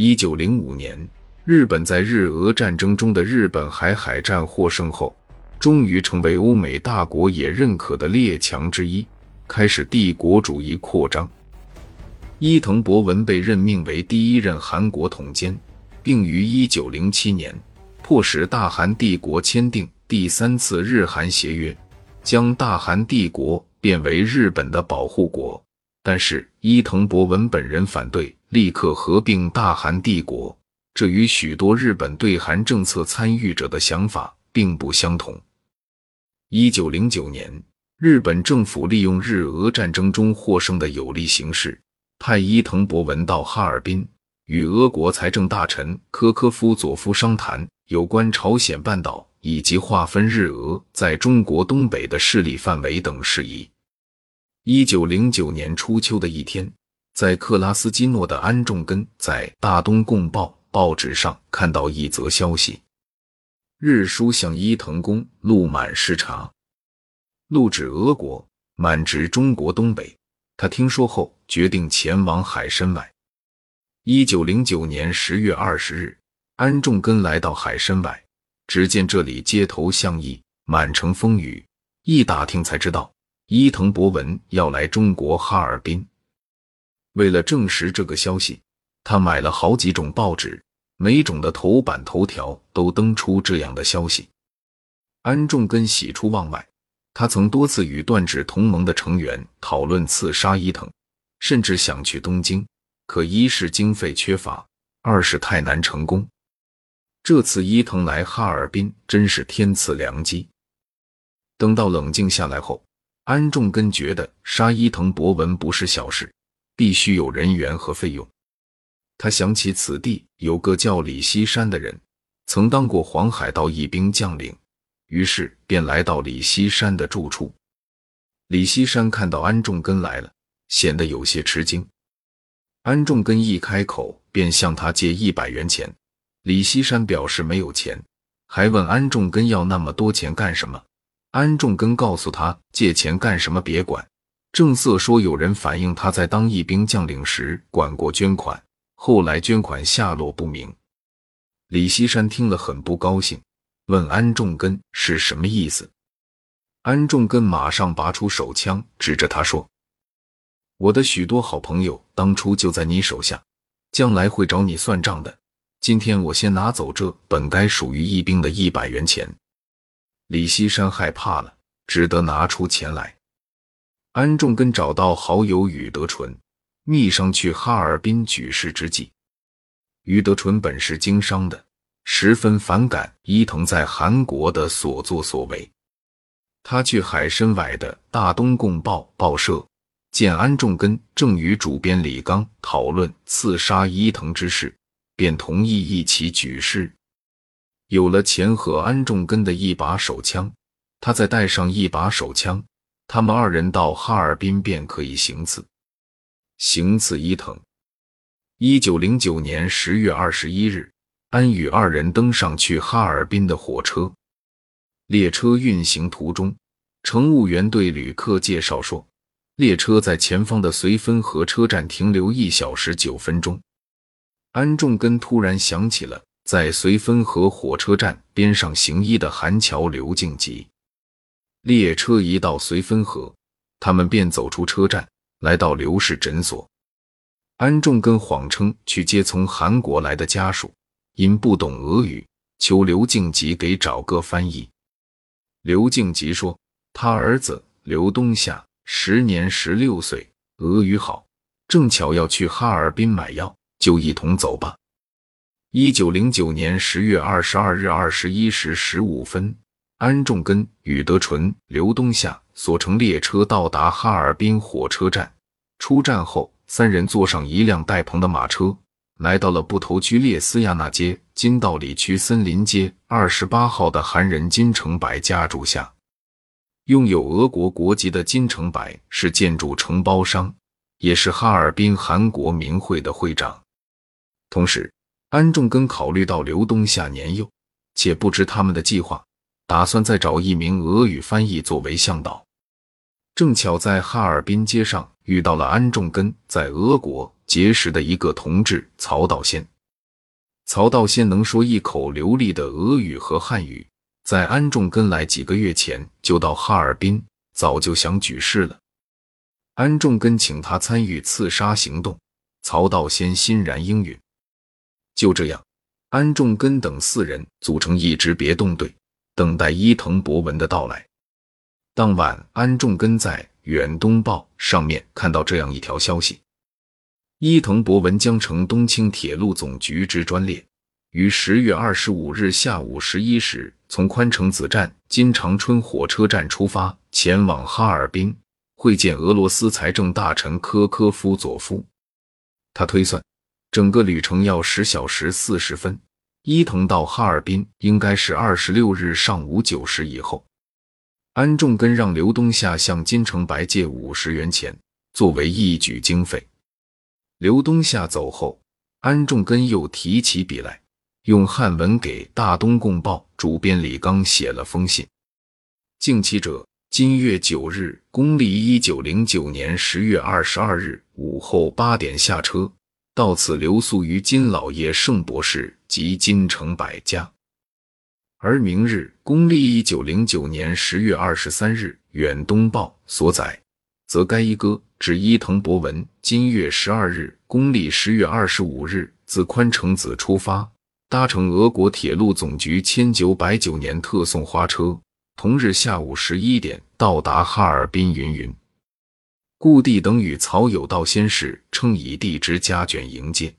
一九零五年，日本在日俄战争中的日本海海战获胜后，终于成为欧美大国也认可的列强之一，开始帝国主义扩张。伊藤博文被任命为第一任韩国统监，并于一九零七年迫使大韩帝国签订第三次日韩协约，将大韩帝国变为日本的保护国。但是伊藤博文本人反对立刻合并大韩帝国，这与许多日本对韩政策参与者的想法并不相同。一九零九年，日本政府利用日俄战争中获胜的有利形势，派伊藤博文到哈尔滨，与俄国财政大臣科科夫佐夫商谈有关朝鲜半岛以及划分日俄在中国东北的势力范围等事宜。一九零九年初秋的一天，在克拉斯基诺的安重根在《大东共报》报纸上看到一则消息：日书向伊藤宫录满视察，录指俄国，满指中国东北。他听说后，决定前往海参崴。一九零九年十月二十日，安重根来到海参崴，只见这里街头巷议，满城风雨。一打听才知道。伊藤博文要来中国哈尔滨，为了证实这个消息，他买了好几种报纸，每种的头版头条都登出这样的消息。安重根喜出望外，他曾多次与断指同盟的成员讨论刺杀伊藤，甚至想去东京，可一是经费缺乏，二是太难成功。这次伊藤来哈尔滨，真是天赐良机。等到冷静下来后。安重根觉得杀伊藤博文不是小事，必须有人员和费用。他想起此地有个叫李锡山的人，曾当过黄海道一兵将领，于是便来到李锡山的住处。李锡山看到安重根来了，显得有些吃惊。安重根一开口便向他借一百元钱，李锡山表示没有钱，还问安重根要那么多钱干什么。安重根告诉他：“借钱干什么？别管。”正色说：“有人反映他在当义兵将领时管过捐款，后来捐款下落不明。”李锡山听了很不高兴，问安重根是什么意思。安重根马上拔出手枪，指着他说：“我的许多好朋友当初就在你手下，将来会找你算账的。今天我先拿走这本该属于义兵的一百元钱。”李锡山害怕了，只得拿出钱来。安重根找到好友宇德纯，密上去哈尔滨举事之计。宇德纯本是经商的，十分反感伊藤在韩国的所作所为。他去海参崴的大东共报报社，见安重根正与主编李刚讨论刺杀伊藤之事，便同意一起举事。有了钱和安重根的一把手枪，他再带上一把手枪，他们二人到哈尔滨便可以行刺。行刺伊藤。一九零九年十月二十一日，安与二人登上去哈尔滨的火车。列车运行途中，乘务员对旅客介绍说，列车在前方的绥芬河车站停留一小时九分钟。安重根突然想起了。在绥芬河火车站边上行医的韩桥刘静吉，列车一到绥芬河，他们便走出车站，来到刘氏诊所。安重根谎称去接从韩国来的家属，因不懂俄语，求刘敬吉给找个翻译。刘敬吉说，他儿子刘东夏时年十六岁，俄语好，正巧要去哈尔滨买药，就一同走吧。一九零九年十月二十二日二十一时十五分，安重根、宇德纯、刘东夏所乘列车到达哈尔滨火车站。出站后，三人坐上一辆带棚的马车，来到了布头区列斯亚纳街金道里区森林街二十八号的韩人金成白家住下。拥有俄国国籍的金成白是建筑承包商，也是哈尔滨韩国民会的会长，同时。安重根考虑到刘东夏年幼，且不知他们的计划，打算再找一名俄语翻译作为向导。正巧在哈尔滨街上遇到了安重根在俄国结识的一个同志曹道先，曹道先能说一口流利的俄语和汉语，在安重根来几个月前就到哈尔滨，早就想举事了。安重根请他参与刺杀行动，曹道先欣然应允。就这样，安重根等四人组成一支别动队，等待伊藤博文的到来。当晚，安重根在《远东报》上面看到这样一条消息。伊藤博文将乘东青铁路总局之专列，于十月二十五日下午十一时从宽城子站金长春火车站出发，前往哈尔滨会见俄罗斯财政大臣科科夫佐夫。他推算，整个旅程要十小时四十分。伊藤到哈尔滨应该是二十六日上午九时以后。安重根让刘东夏向金城白借五十元钱，作为一举经费。刘东夏走后，安重根又提起笔来，用汉文给《大东共报》主编李刚写了封信。敬启者，今月九日，公历一九零九年十月二十二日午后八点下车，到此留宿于金老爷盛博士及金城百家。而明日，公历一九零九年十月二十三日，《远东报》所载。则该一歌指伊藤博文今月十二日，公历十月二十五日自宽城子出发，搭乘俄国铁路总局千九百九年特送花车，同日下午十一点到达哈尔滨。云云，故地等与曹有道先世称以地之家眷迎接。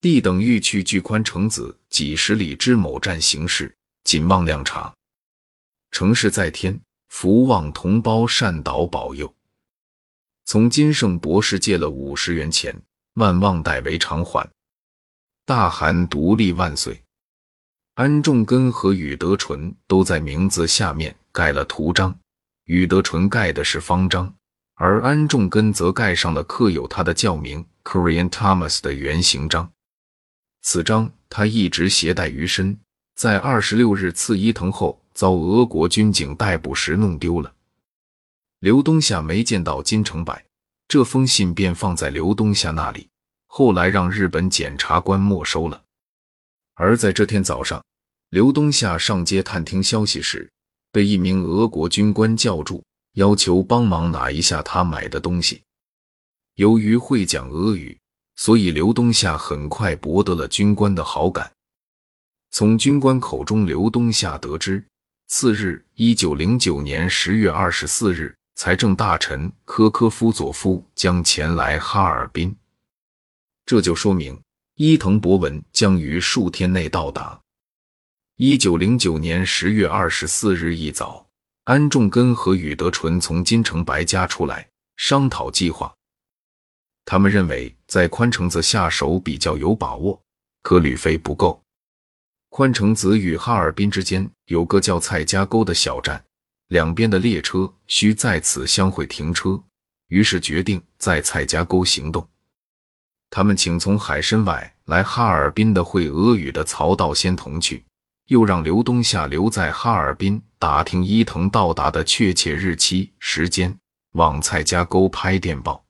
地等欲去距宽城子几十里之某站行事，仅望亮察。成事在天。福望同胞善导保佑，从金圣博士借了五十元钱，万望代为偿还。大韩独立万岁！安重根和宇德纯都在名字下面盖了图章，宇德纯盖的是方章，而安重根则盖上了刻有他的教名 Korean Thomas 的圆形章。此章他一直携带于身，在二十六日刺伊藤后。遭俄国军警逮捕时弄丢了。刘东夏没见到金城柏，这封信便放在刘东夏那里，后来让日本检察官没收了。而在这天早上，刘东夏上街探听消息时，被一名俄国军官叫住，要求帮忙拿一下他买的东西。由于会讲俄语，所以刘东夏很快博得了军官的好感。从军官口中，刘东夏得知。次日，一九零九年十月二十四日，财政大臣科科夫佐夫将前来哈尔滨，这就说明伊藤博文将于数天内到达。一九零九年十月二十四日一早，安重根和宇德纯从金城白家出来商讨计划。他们认为在宽城子下手比较有把握，可旅费不够。宽城子与哈尔滨之间有个叫蔡家沟的小站，两边的列车需在此相会停车，于是决定在蔡家沟行动。他们请从海参崴来哈尔滨的会俄语的曹道先同去，又让刘东夏留在哈尔滨打听伊藤到达的确切日期时间，往蔡家沟拍电报。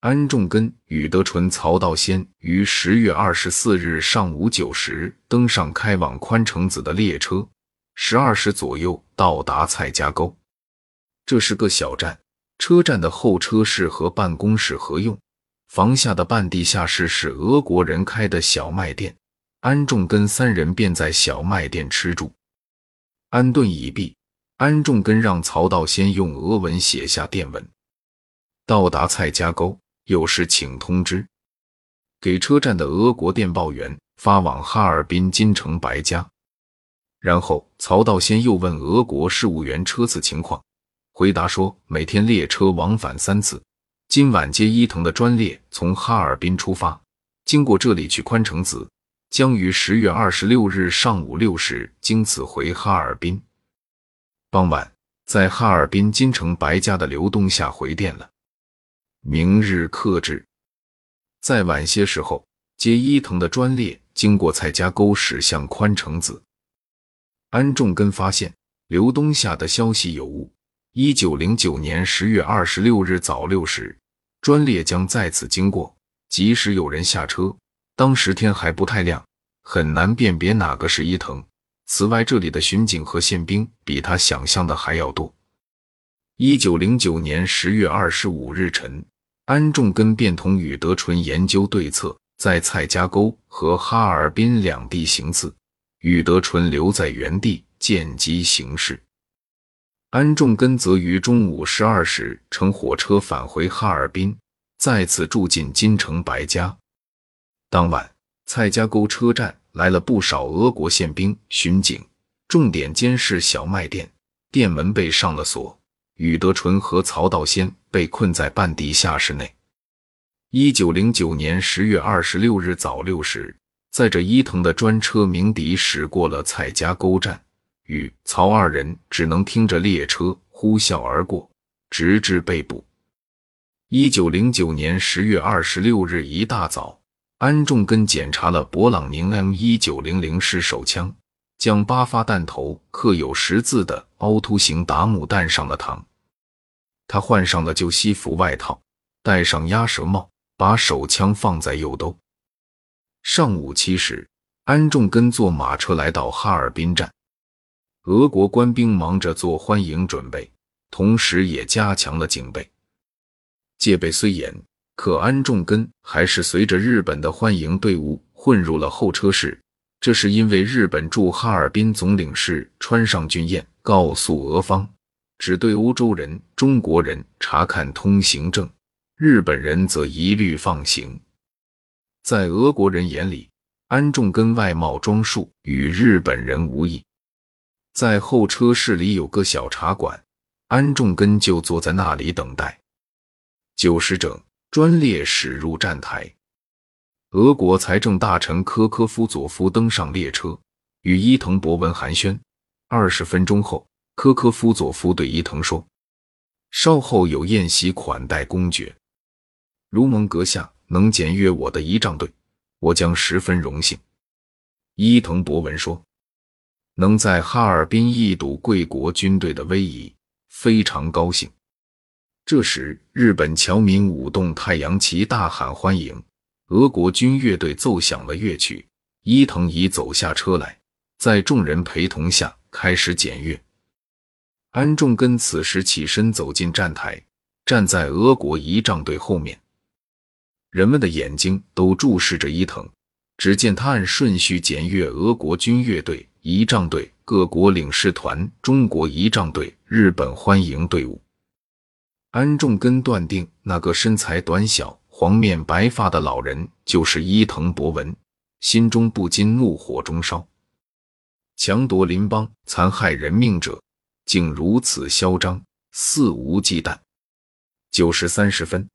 安重根、宇德纯、曹道先于十月二十四日上午九时登上开往宽城子的列车，十二时左右到达蔡家沟。这是个小站，车站的候车室和办公室合用，房下的半地下室是俄国人开的小卖店。安重根三人便在小卖店吃住。安顿已毕，安重根让曹道先用俄文写下电文。到达蔡家沟。有事请通知，给车站的俄国电报员发往哈尔滨金城白家。然后曹道先又问俄国事务员车次情况，回答说每天列车往返三次。今晚接伊藤的专列从哈尔滨出发，经过这里去宽城子，将于十月二十六日上午六时经此回哈尔滨。傍晚，在哈尔滨金城白家的刘东夏回电了。明日克制。再晚些时候，接伊藤的专列经过蔡家沟，驶向宽城子。安重根发现刘东夏的消息有误。一九零九年十月二十六日早六时，专列将在此经过。即使有人下车，当时天还不太亮，很难辨别哪个是伊藤。此外，这里的巡警和宪兵比他想象的还要多。一九零九年十月二十五日晨，安重根便同宇德纯研究对策，在蔡家沟和哈尔滨两地行刺。宇德纯留在原地见机行事，安重根则于中午十二时乘火车返回哈尔滨，再次住进金城白家。当晚，蔡家沟车站来了不少俄国宪兵、巡警，重点监视小卖店，店门被上了锁。宇德纯和曹道先被困在半地下室内。一九零九年十月二十六日早六时，载着伊藤的专车鸣笛驶过了蔡家沟站，与曹二人只能听着列车呼啸而过，直至被捕。一九零九年十月二十六日一大早。安重根检查了勃朗宁 M 一九零零式手枪，将八发弹头刻有十字的凹凸型达姆弹上了膛。他换上了旧西服外套，戴上鸭舌帽，把手枪放在右兜。上午七时，安重根坐马车来到哈尔滨站，俄国官兵忙着做欢迎准备，同时也加强了警备，戒备虽严。可安重根还是随着日本的欢迎队伍混入了候车室，这是因为日本驻哈尔滨总领事川上俊彦告诉俄方，只对欧洲人、中国人查看通行证，日本人则一律放行。在俄国人眼里，安重根外貌装束与日本人无异。在候车室里有个小茶馆，安重根就坐在那里等待。九时整。专列驶入站台，俄国财政大臣科科夫佐夫登上列车，与伊藤博文寒暄。二十分钟后，科科夫佐夫对伊藤说：“稍后有宴席款待公爵，如蒙阁下能检阅我的仪仗队，我将十分荣幸。”伊藤博文说：“能在哈尔滨一睹贵国军队的威仪，非常高兴。”这时，日本侨民舞动太阳旗，大喊欢迎。俄国军乐队奏响了乐曲。伊藤已走下车来，在众人陪同下开始检阅。安重根此时起身走进站台，站在俄国仪仗队后面。人们的眼睛都注视着伊藤。只见他按顺序检阅俄国军乐队、仪仗队、各国领事团、中国仪仗队、日本欢迎队伍。安重根断定，那个身材短小、黄面白发的老人就是伊藤博文，心中不禁怒火中烧。强夺邻邦、残害人命者，竟如此嚣张、肆无忌惮。九时三十分，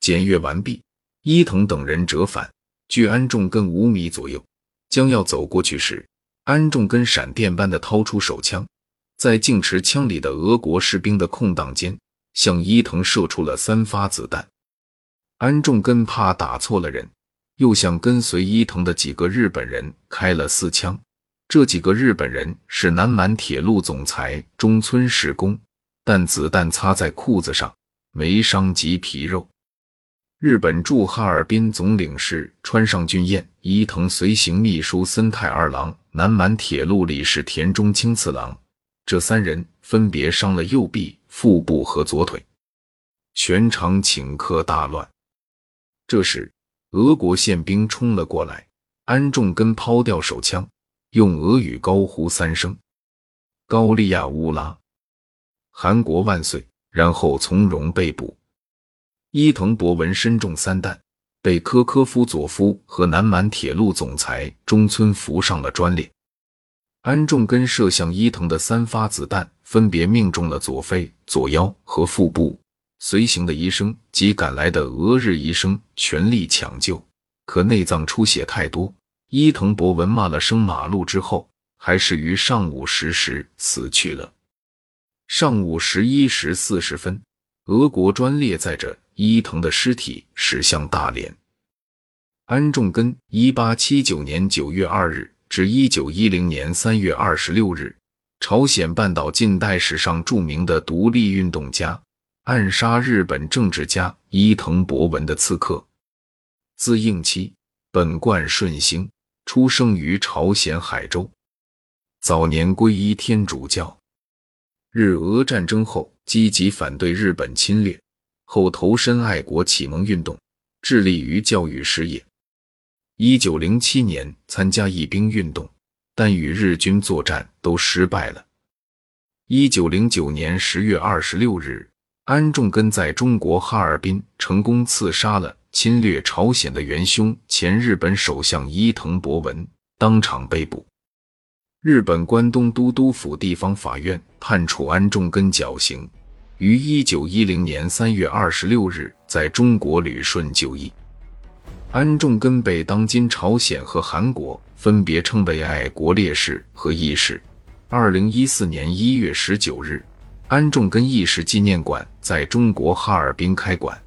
检阅完毕，伊藤等人折返，距安重根五米左右，将要走过去时，安重根闪电般的掏出手枪，在净持枪里的俄国士兵的空档间。向伊藤射出了三发子弹，安重根怕打错了人，又向跟随伊藤的几个日本人开了四枪。这几个日本人是南满铁路总裁中村实公，但子弹擦在裤子上，没伤及皮肉。日本驻哈尔滨总领事川上俊彦、伊藤随行秘书森太二郎、南满铁路理事田中清次郎，这三人分别伤了右臂。腹部和左腿，全场顷刻大乱。这时，俄国宪兵冲了过来，安重根抛掉手枪，用俄语高呼三声“高利亚乌拉，韩国万岁”，然后从容被捕。伊藤博文身中三弹，被科科夫佐夫和南满铁路总裁中村扶上了专列。安重根射向伊藤的三发子弹分别命中了左肺、左腰和腹部。随行的医生及赶来的俄日医生全力抢救，可内脏出血太多。伊藤博文骂了声“马路”之后，还是于上午十时死去了。上午十一时四十分，俄国专列载着伊藤的尸体驶向大连。安重根，一八七九年九月二日。至一九一零年三月二十六日，朝鲜半岛近代史上著名的独立运动家，暗杀日本政治家伊藤博文的刺客。自应期，本贯顺兴，出生于朝鲜海州，早年皈依天主教。日俄战争后，积极反对日本侵略，后投身爱国启蒙运动，致力于教育事业。一九零七年参加义兵运动，但与日军作战都失败了。一九零九年十月二十六日，安重根在中国哈尔滨成功刺杀了侵略朝鲜的元凶前日本首相伊藤博文，当场被捕。日本关东都督府地方法院判处安重根绞刑，于一九一零年三月二十六日在中国旅顺就义。安重根被当今朝鲜和韩国分别称为爱国烈士和义士。二零一四年一月十九日，安重根义士纪念馆在中国哈尔滨开馆。